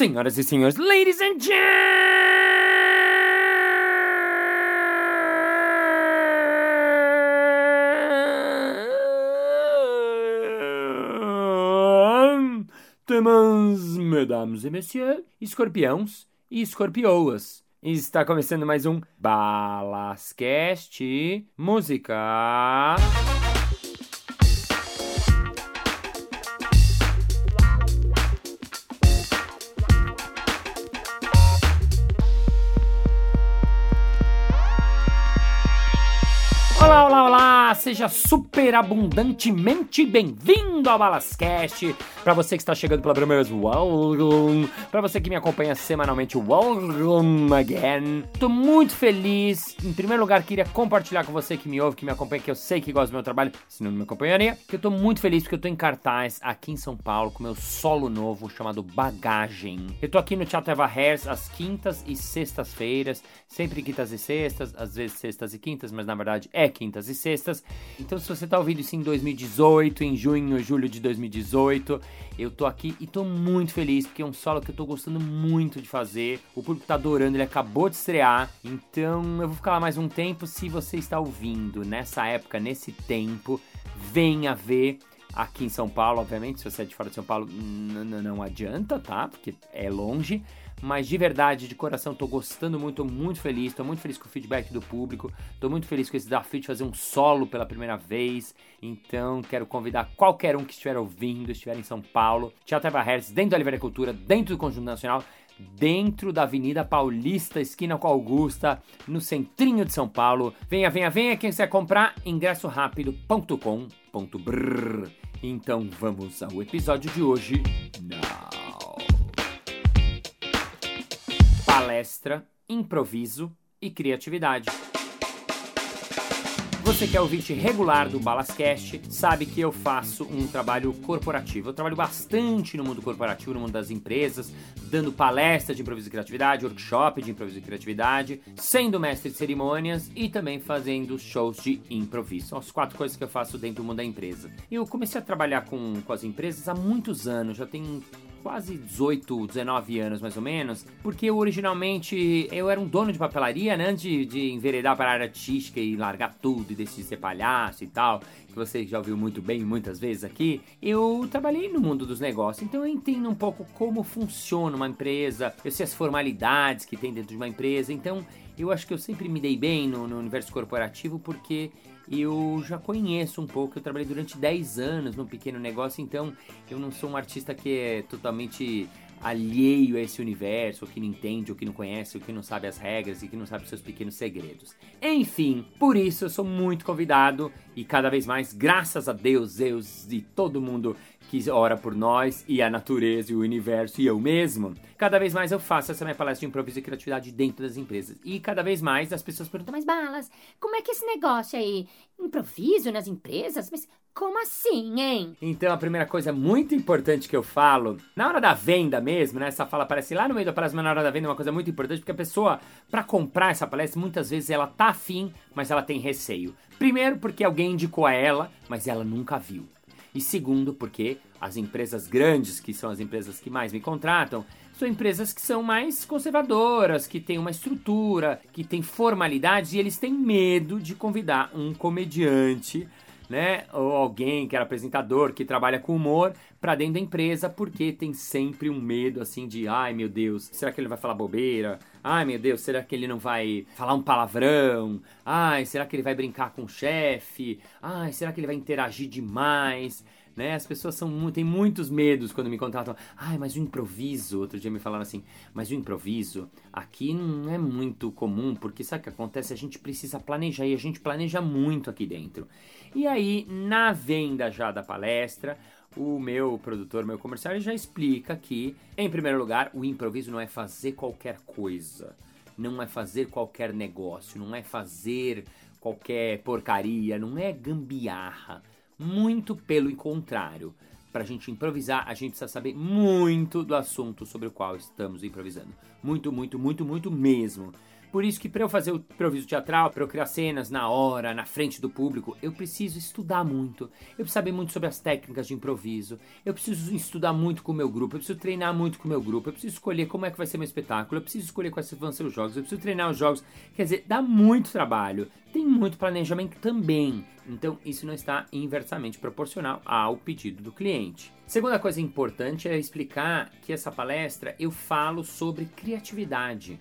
Senhoras e senhores, ladies and gentlemen, mesdames e messieurs, escorpiões e escorpioas. Está começando mais um Balascast Música. Seja super abundantemente bem-vindo ao Balascast. Para você que está chegando pela primeira vez, welcome. Para você que me acompanha semanalmente, welcome again. Tô muito feliz. Em primeiro lugar, queria compartilhar com você que me ouve, que me acompanha, que eu sei que gosta do meu trabalho, senão não me acompanharia. Que eu tô muito feliz porque eu tô em cartaz aqui em São Paulo com meu solo novo chamado Bagagem. Eu tô aqui no Teatro Eva Hairs às quintas e sextas-feiras, sempre quintas e sextas, às vezes sextas e quintas, mas na verdade é quintas e sextas. Então, se você tá ouvindo isso em 2018, em junho, julho de 2018, eu tô aqui e tô muito feliz porque é um solo que eu tô gostando muito de fazer. O público tá adorando, ele acabou de estrear. Então, eu vou ficar lá mais um tempo. Se você está ouvindo nessa época, nesse tempo, venha ver aqui em São Paulo, obviamente. Se você é de fora de São Paulo, não adianta, tá? Porque é longe mas de verdade, de coração, tô gostando muito, tô muito feliz, tô muito feliz com o feedback do público, tô muito feliz com esse desafio de fazer um solo pela primeira vez. Então, quero convidar qualquer um que estiver ouvindo, estiver em São Paulo, Teatro Eva Hertz, dentro da Livraria Cultura, dentro do Conjunto Nacional, dentro da Avenida Paulista, esquina com Augusta, no centrinho de São Paulo. Venha, venha, venha, quem quiser comprar, ingressorápido.com.br. Então, vamos ao episódio de hoje. Palestra, improviso e criatividade. Você que é ouvinte regular do Balascast sabe que eu faço um trabalho corporativo. Eu trabalho bastante no mundo corporativo, no mundo das empresas, dando palestras de improviso e criatividade, workshop de improviso e criatividade, sendo mestre de cerimônias e também fazendo shows de improviso. São as quatro coisas que eu faço dentro do mundo da empresa. Eu comecei a trabalhar com, com as empresas há muitos anos, já tem quase 18, 19 anos mais ou menos, porque eu originalmente eu era um dono de papelaria, né, antes de, de enveredar para a área artística e largar tudo e decidir ser palhaço e tal, que você já ouviu muito bem muitas vezes aqui, eu trabalhei no mundo dos negócios, então eu entendo um pouco como funciona uma empresa, eu sei as formalidades que tem dentro de uma empresa, então eu acho que eu sempre me dei bem no, no universo corporativo porque eu já conheço um pouco, eu trabalhei durante 10 anos num pequeno negócio, então eu não sou um artista que é totalmente alheio a esse universo, ou que não entende, ou que não conhece, ou que não sabe as regras e que não sabe os seus pequenos segredos. Enfim, por isso eu sou muito convidado e cada vez mais, graças a Deus, Deus e todo mundo que ora por nós e a natureza e o universo e eu mesmo, cada vez mais eu faço essa minha palestra de improviso e criatividade dentro das empresas. E cada vez mais as pessoas perguntam, mas Balas, como é que é esse negócio aí? Improviso nas empresas? Mas como assim, hein? Então, a primeira coisa muito importante que eu falo, na hora da venda mesmo, né? Essa fala aparece lá no meio da palestra, mas na hora da venda é uma coisa muito importante, porque a pessoa, para comprar essa palestra, muitas vezes ela tá afim, mas ela tem receio. Primeiro, porque alguém indicou a ela, mas ela nunca viu. E segundo, porque as empresas grandes, que são as empresas que mais me contratam, são empresas que são mais conservadoras, que têm uma estrutura, que têm formalidades e eles têm medo de convidar um comediante, né, ou alguém que era apresentador, que trabalha com humor, para dentro da empresa, porque tem sempre um medo assim de, ai meu Deus, será que ele vai falar bobeira? Ai meu Deus, será que ele não vai falar um palavrão? Ai, será que ele vai brincar com o chefe? Ai, será que ele vai interagir demais? Né? As pessoas são têm muitos medos quando me contratam. Ai, mas o improviso, outro dia me falaram assim, mas o improviso aqui não é muito comum, porque sabe o que acontece? A gente precisa planejar e a gente planeja muito aqui dentro. E aí, na venda já da palestra, o meu produtor, meu comercial, já explica que, em primeiro lugar, o improviso não é fazer qualquer coisa, não é fazer qualquer negócio, não é fazer qualquer porcaria, não é gambiarra. Muito pelo contrário. Para a gente improvisar, a gente precisa saber muito do assunto sobre o qual estamos improvisando. Muito, muito, muito, muito mesmo. Por isso que para eu fazer o improviso teatral, para eu criar cenas na hora, na frente do público, eu preciso estudar muito. Eu preciso saber muito sobre as técnicas de improviso. Eu preciso estudar muito com o meu grupo, eu preciso treinar muito com o meu grupo, eu preciso escolher como é que vai ser meu espetáculo, eu preciso escolher quais vão ser os jogos, eu preciso treinar os jogos. Quer dizer, dá muito trabalho. Tem muito planejamento também. Então, isso não está inversamente proporcional ao pedido do cliente. Segunda coisa importante é explicar que essa palestra eu falo sobre criatividade.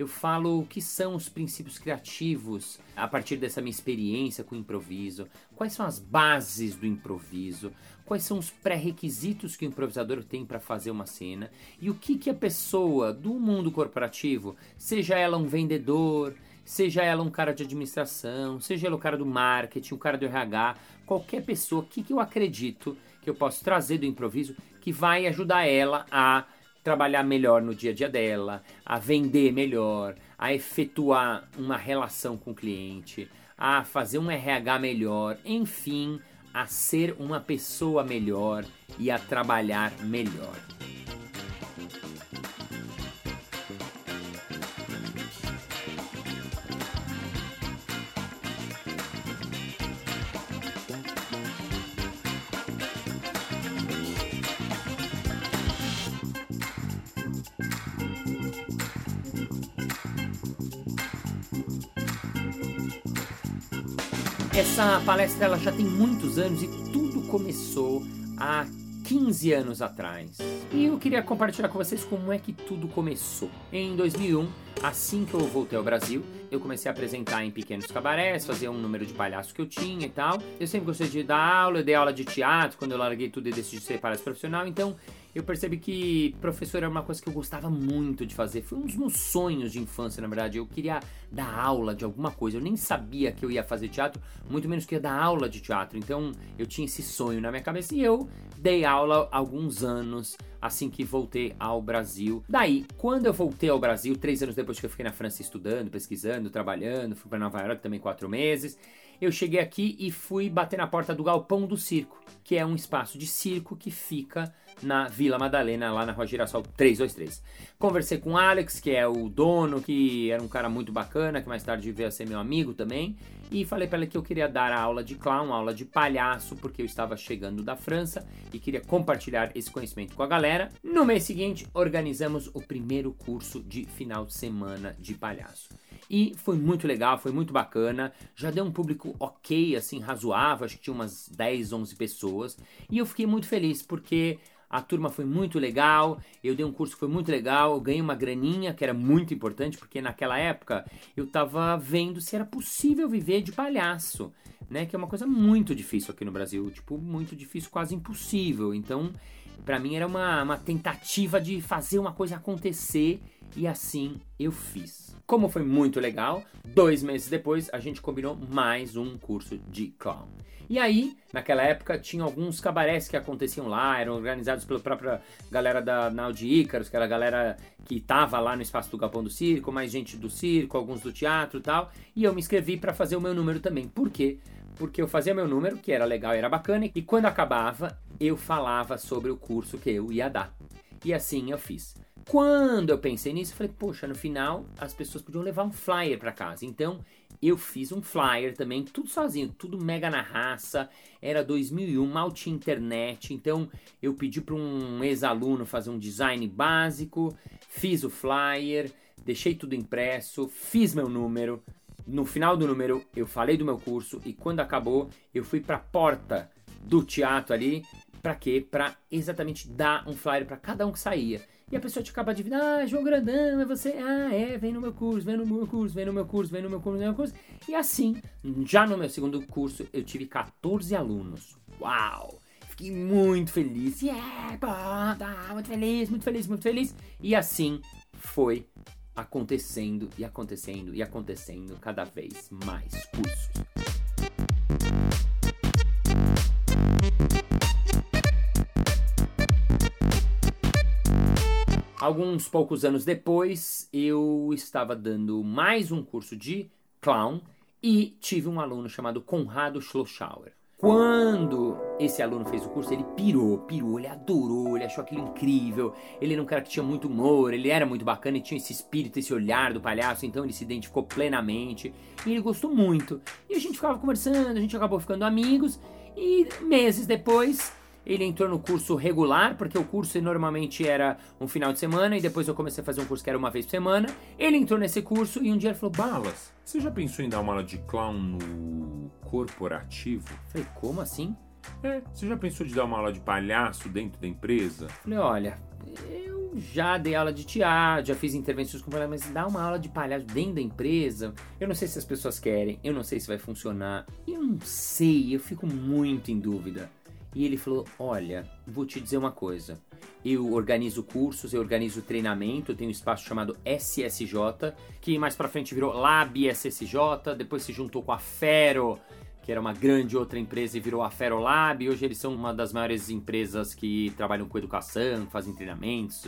Eu falo o que são os princípios criativos a partir dessa minha experiência com o improviso, quais são as bases do improviso, quais são os pré-requisitos que o improvisador tem para fazer uma cena e o que, que a pessoa do mundo corporativo, seja ela um vendedor, seja ela um cara de administração, seja ela o cara do marketing, o cara do RH, qualquer pessoa, o que, que eu acredito que eu posso trazer do improviso que vai ajudar ela a trabalhar melhor no dia a dia dela, a vender melhor, a efetuar uma relação com o cliente, a fazer um RH melhor, enfim, a ser uma pessoa melhor e a trabalhar melhor. Essa palestra ela já tem muitos anos e tudo começou há 15 anos atrás. E eu queria compartilhar com vocês como é que tudo começou. Em 2001, assim que eu voltei ao Brasil, eu comecei a apresentar em pequenos cabarés, fazer um número de palhaço que eu tinha e tal. Eu sempre gostei de dar aula, eu dei aula de teatro quando eu larguei tudo e decidi ser palhaço profissional, então eu percebi que professor era uma coisa que eu gostava muito de fazer. Foi um dos meus sonhos de infância, na verdade. Eu queria dar aula de alguma coisa. Eu nem sabia que eu ia fazer teatro, muito menos que ia dar aula de teatro. Então eu tinha esse sonho na minha cabeça e eu dei aula alguns anos assim que voltei ao Brasil. Daí, quando eu voltei ao Brasil, três anos depois que eu fiquei na França estudando, pesquisando, trabalhando, fui para Nova York também quatro meses. Eu cheguei aqui e fui bater na porta do Galpão do Circo, que é um espaço de circo que fica na Vila Madalena, lá na Rua Girassol 323. Conversei com o Alex, que é o dono, que era um cara muito bacana, que mais tarde veio a ser meu amigo também, e falei para ele que eu queria dar a aula de clown, aula de palhaço, porque eu estava chegando da França e queria compartilhar esse conhecimento com a galera. No mês seguinte, organizamos o primeiro curso de final de semana de palhaço. E foi muito legal, foi muito bacana. Já deu um público ok, assim, razoável. Acho que tinha umas 10, 11 pessoas. E eu fiquei muito feliz porque a turma foi muito legal, eu dei um curso que foi muito legal, eu ganhei uma graninha que era muito importante, porque naquela época eu tava vendo se era possível viver de palhaço, né? Que é uma coisa muito difícil aqui no Brasil, tipo, muito difícil, quase impossível. Então, para mim era uma, uma tentativa de fazer uma coisa acontecer e assim eu fiz. Como foi muito legal, dois meses depois a gente combinou mais um curso de clown. E aí, naquela época, tinha alguns cabarés que aconteciam lá, eram organizados pela própria galera da Naudi Ícaros, que era a galera que estava lá no espaço do Galpão do Circo, mais gente do circo, alguns do teatro e tal. E eu me inscrevi para fazer o meu número também. Por quê? Porque eu fazia meu número, que era legal era bacana, e quando acabava, eu falava sobre o curso que eu ia dar. E assim eu fiz. Quando eu pensei nisso, eu falei, poxa, no final as pessoas podiam levar um flyer para casa. Então eu fiz um flyer também, tudo sozinho, tudo mega na raça. Era 2001, mal tinha internet. Então eu pedi para um ex-aluno fazer um design básico, fiz o flyer, deixei tudo impresso, fiz meu número. No final do número eu falei do meu curso e quando acabou eu fui para a porta do teatro ali para quê? Para exatamente dar um flyer para cada um que saía. E a pessoa te acaba de ah, João Grandão, é você? Ah, é, vem no meu curso, vem no meu curso, vem no meu curso, vem no meu curso, vem no meu curso. E assim, já no meu segundo curso, eu tive 14 alunos. Uau! Fiquei muito feliz. Yeah, pô, tá, muito feliz, muito feliz, muito feliz. E assim foi acontecendo e acontecendo e acontecendo cada vez mais cursos. Alguns poucos anos depois, eu estava dando mais um curso de clown e tive um aluno chamado Conrado Schlossauer. Quando esse aluno fez o curso, ele pirou, pirou, ele adorou, ele achou aquilo incrível. Ele era um cara que tinha muito humor, ele era muito bacana e tinha esse espírito, esse olhar do palhaço, então ele se identificou plenamente e ele gostou muito. E a gente ficava conversando, a gente acabou ficando amigos e meses depois ele entrou no curso regular, porque o curso normalmente era um final de semana, e depois eu comecei a fazer um curso que era uma vez por semana. Ele entrou nesse curso e um dia ele falou: Balas, você já pensou em dar uma aula de clown no corporativo? Falei, como assim? É, você já pensou de dar uma aula de palhaço dentro da empresa? Falei, olha, eu já dei aula de teatro, já fiz intervenções com palhaço, mas dar uma aula de palhaço dentro da empresa, eu não sei se as pessoas querem, eu não sei se vai funcionar, eu não sei, eu fico muito em dúvida. E ele falou: Olha, vou te dizer uma coisa. Eu organizo cursos, eu organizo treinamento, eu tenho um espaço chamado SSJ, que mais pra frente virou Lab SSJ, depois se juntou com a Fero, que era uma grande outra empresa e virou a Ferolab. Hoje eles são uma das maiores empresas que trabalham com educação, fazem treinamentos,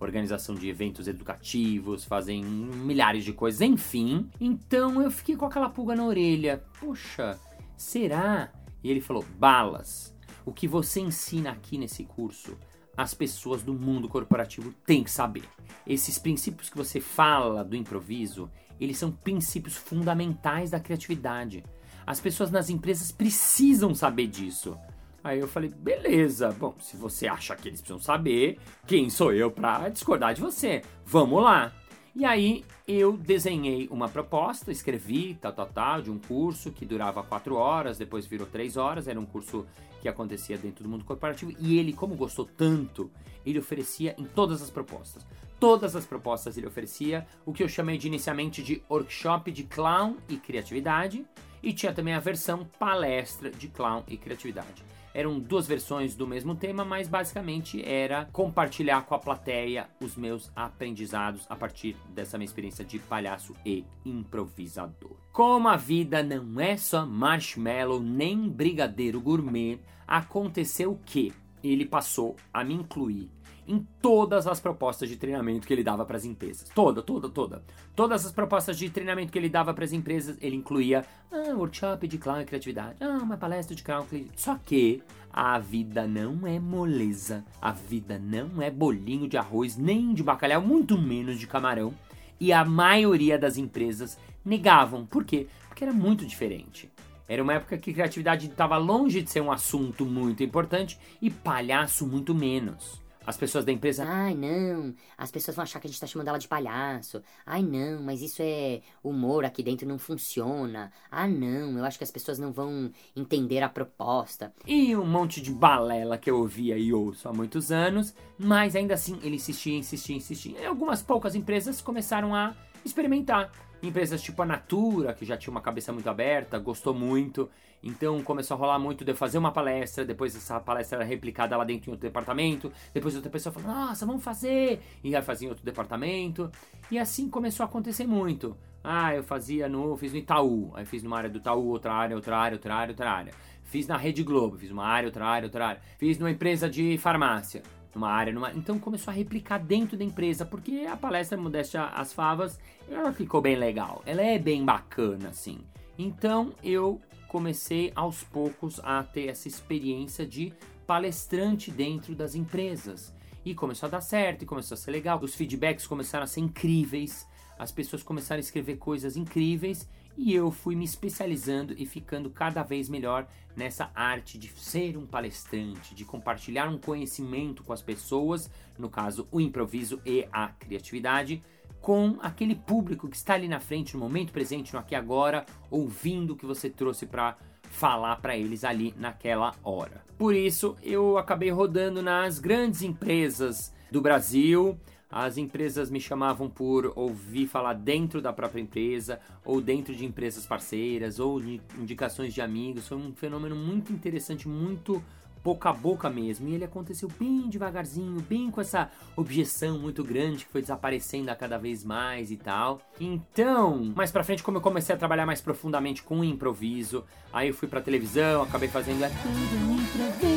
organização de eventos educativos, fazem milhares de coisas, enfim. Então eu fiquei com aquela pulga na orelha. Poxa, será? E ele falou: balas. O que você ensina aqui nesse curso, as pessoas do mundo corporativo têm que saber. Esses princípios que você fala do improviso, eles são princípios fundamentais da criatividade. As pessoas nas empresas precisam saber disso. Aí eu falei, beleza, bom, se você acha que eles precisam saber, quem sou eu para discordar de você? Vamos lá. E aí eu desenhei uma proposta, escrevi tal, tal, tal, de um curso que durava quatro horas, depois virou três horas, era um curso que acontecia dentro do mundo corporativo, e ele, como gostou tanto, ele oferecia em todas as propostas. Todas as propostas ele oferecia o que eu chamei de inicialmente de workshop de clown e criatividade, e tinha também a versão palestra de clown e criatividade. Eram duas versões do mesmo tema, mas basicamente era compartilhar com a plateia os meus aprendizados a partir dessa minha experiência de palhaço e improvisador. Como a vida não é só marshmallow nem brigadeiro gourmet, aconteceu que ele passou a me incluir em todas as propostas de treinamento que ele dava para as empresas. Toda, toda, toda. Todas as propostas de treinamento que ele dava para as empresas, ele incluía ah, workshop de clown e criatividade, ah, uma palestra de clown. Só que a vida não é moleza, a vida não é bolinho de arroz nem de bacalhau, muito menos de camarão. E a maioria das empresas negavam. Por quê? Porque era muito diferente. Era uma época que criatividade estava longe de ser um assunto muito importante e palhaço muito menos. As pessoas da empresa. Ai, não, as pessoas vão achar que a gente tá chamando ela de palhaço. Ai, não, mas isso é humor aqui dentro não funciona. Ah, não, eu acho que as pessoas não vão entender a proposta. E um monte de balela que eu ouvia e ouço há muitos anos, mas ainda assim ele insistia, insistia, insistia. E algumas poucas empresas começaram a experimentar. Empresas tipo a Natura, que já tinha uma cabeça muito aberta, gostou muito. Então começou a rolar muito de eu fazer uma palestra, depois essa palestra era replicada lá dentro em outro departamento, depois outra pessoa falou, nossa, vamos fazer! E aí fazia em outro departamento. E assim começou a acontecer muito. Ah, eu fazia no. fiz no Itaú, aí fiz numa área do Itaú, outra área, outra área, outra área, outra área. Fiz na Rede Globo, fiz uma área, outra área, outra área. Fiz numa empresa de farmácia numa área, numa... então começou a replicar dentro da empresa, porque a palestra Modéstia as Favas, ela ficou bem legal, ela é bem bacana, assim. Então eu comecei aos poucos a ter essa experiência de palestrante dentro das empresas. E começou a dar certo, e começou a ser legal, os feedbacks começaram a ser incríveis, as pessoas começaram a escrever coisas incríveis, e eu fui me especializando e ficando cada vez melhor nessa arte de ser um palestrante, de compartilhar um conhecimento com as pessoas, no caso o improviso e a criatividade, com aquele público que está ali na frente, no momento presente, no aqui e agora, ouvindo o que você trouxe para falar para eles ali naquela hora. Por isso, eu acabei rodando nas grandes empresas do Brasil, as empresas me chamavam por ouvir falar dentro da própria empresa, ou dentro de empresas parceiras, ou de indicações de amigos. Foi um fenômeno muito interessante, muito boca a boca mesmo. E ele aconteceu bem devagarzinho, bem com essa objeção muito grande que foi desaparecendo a cada vez mais e tal. Então, mais pra frente, como eu comecei a trabalhar mais profundamente com o improviso, aí eu fui pra televisão, acabei fazendo. É tudo improviso.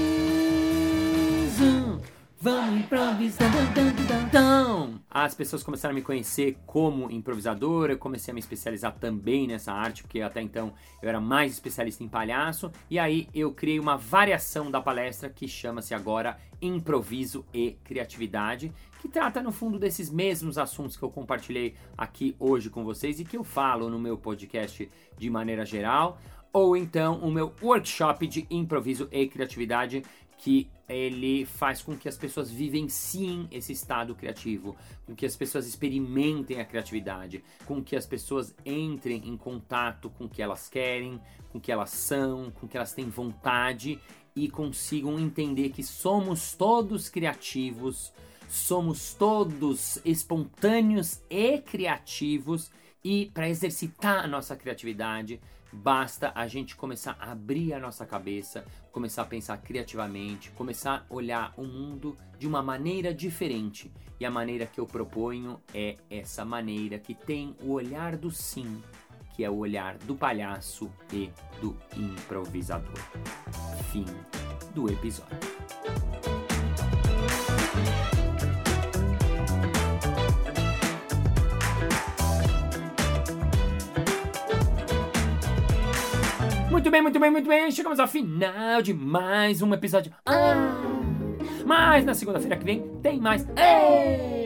Vamos improvisando. as pessoas começaram a me conhecer como improvisador, eu comecei a me especializar também nessa arte, porque até então eu era mais especialista em palhaço, e aí eu criei uma variação da palestra que chama-se agora Improviso e Criatividade, que trata no fundo desses mesmos assuntos que eu compartilhei aqui hoje com vocês e que eu falo no meu podcast de maneira geral, ou então o meu workshop de improviso e criatividade que ele faz com que as pessoas vivenciem esse estado criativo, com que as pessoas experimentem a criatividade, com que as pessoas entrem em contato com o que elas querem, com o que elas são, com o que elas têm vontade e consigam entender que somos todos criativos, somos todos espontâneos e criativos e para exercitar a nossa criatividade, basta a gente começar a abrir a nossa cabeça, começar a pensar criativamente, começar a olhar o mundo de uma maneira diferente. E a maneira que eu proponho é essa maneira que tem o olhar do sim, que é o olhar do palhaço e do improvisador. Fim do episódio. Muito bem, muito bem, muito bem. Chegamos ao final de mais um episódio. Ah, mas na segunda-feira que vem tem mais. Ei!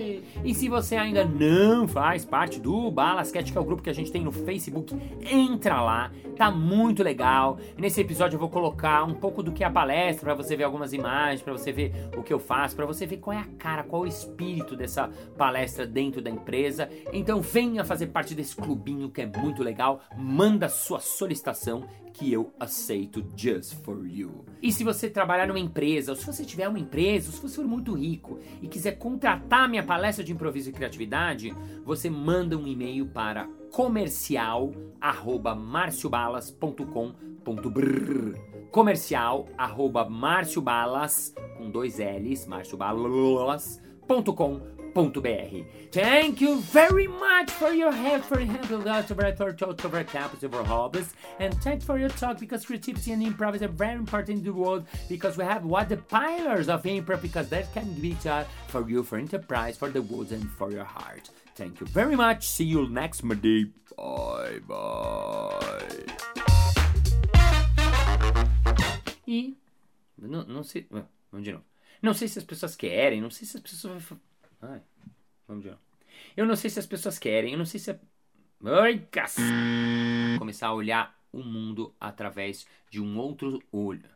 E se você ainda não faz parte do Balasquete, que é o grupo que a gente tem no Facebook, entra lá, tá muito legal. Nesse episódio eu vou colocar um pouco do que é a palestra, para você ver algumas imagens, para você ver o que eu faço, para você ver qual é a cara, qual é o espírito dessa palestra dentro da empresa. Então venha fazer parte desse clubinho que é muito legal. Manda sua solicitação que eu aceito just for you. E se você trabalhar numa empresa, ou se você tiver uma empresa, ou se você for muito rico e quiser contratar minha palestra de improviso e criatividade, você manda um e-mail para comercial@marciobalas.com.br comercial@marciobalas com dois L's, marciobalas.com.br www.campus.br. Thank you very much for your help, for your help, for for talk over campus over hobbies, and thanks for your talk because creativity and improv is very important in the world because we have what the pillars of improv because that can be taught for you for enterprise, for the woods, and for your heart. Thank you very much. See you next Monday. Bye bye. E não, não sei. Vamos de novo. Não sei se as pessoas querem, não sei se as pessoas Ai, vamos de novo. Eu não sei se as pessoas querem, eu não sei se. A... Ai, cac... Começar a olhar o mundo através de um outro olho.